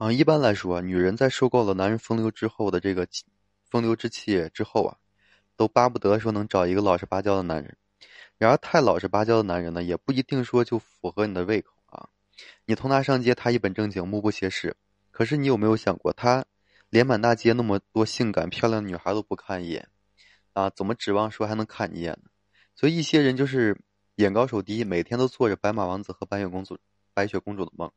啊，一般来说，女人在受够了男人风流之后的这个风流之气之后啊，都巴不得说能找一个老实巴交的男人。然而，太老实巴交的男人呢，也不一定说就符合你的胃口啊。你同他上街，他一本正经，目不斜视。可是，你有没有想过，他连满大街那么多性感漂亮的女孩都不看一眼啊？怎么指望说还能看你一眼呢？所以，一些人就是眼高手低，每天都做着白马王子和白雪公主、白雪公主的梦。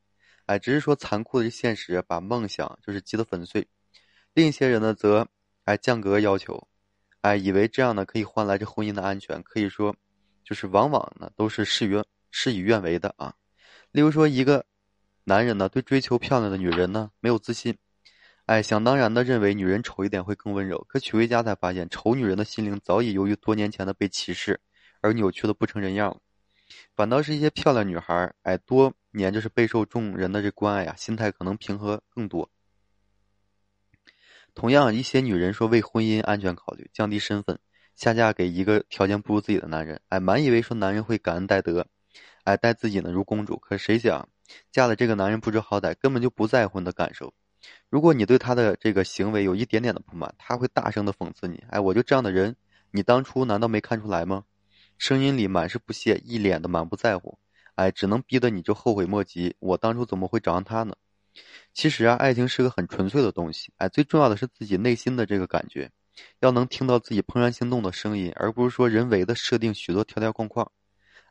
哎，只是说残酷的现实把梦想就是击得粉碎。另一些人呢，则哎降格要求，哎以为这样呢可以换来这婚姻的安全。可以说，就是往往呢都是事与事与愿违的啊。例如说，一个男人呢对追求漂亮的女人呢没有自信，哎想当然的认为女人丑一点会更温柔。可娶回家才发现，丑女人的心灵早已由于多年前的被歧视而扭曲的不成人样了。反倒是一些漂亮女孩，哎多。年就是备受众人的这关爱呀，心态可能平和更多。同样，一些女人说为婚姻安全考虑，降低身份，下嫁给一个条件不如自己的男人，哎，满以为说男人会感恩戴德，哎，待自己呢如公主。可谁想，嫁了这个男人不知好歹，根本就不在乎你的感受。如果你对他的这个行为有一点点的不满，他会大声的讽刺你，哎，我就这样的人，你当初难道没看出来吗？声音里满是不屑，一脸的满不在乎。哎，只能逼得你就后悔莫及。我当初怎么会找上他呢？其实啊，爱情是个很纯粹的东西。哎，最重要的是自己内心的这个感觉，要能听到自己怦然心动的声音，而不是说人为的设定许多条条框框。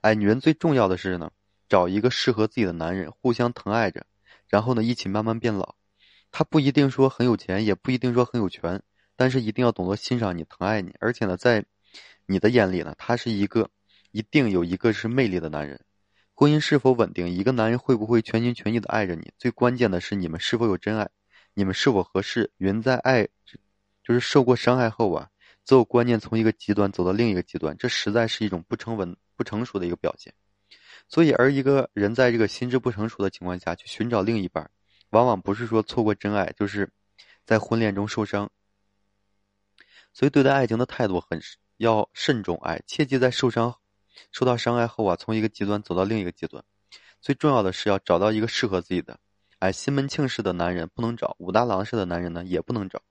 哎，女人最重要的是呢，找一个适合自己的男人，互相疼爱着，然后呢，一起慢慢变老。他不一定说很有钱，也不一定说很有权，但是一定要懂得欣赏你、疼爱你，而且呢，在你的眼里呢，他是一个一定有一个是魅力的男人。婚姻是否稳定，一个男人会不会全心全意的爱着你，最关键的是你们是否有真爱，你们是否合适。人在爱，就是受过伤害后啊，择偶观念从一个极端走到另一个极端，这实在是一种不成文、不成熟的一个表现。所以，而一个人在这个心智不成熟的情况下去寻找另一半，往往不是说错过真爱，就是在婚恋中受伤。所以，对待爱情的态度很要慎重，哎，切记在受伤。受到伤害后啊，从一个极端走到另一个极端，最重要的是要找到一个适合自己的，哎，西门庆式的男人不能找，武大郎式的男人呢也不能找，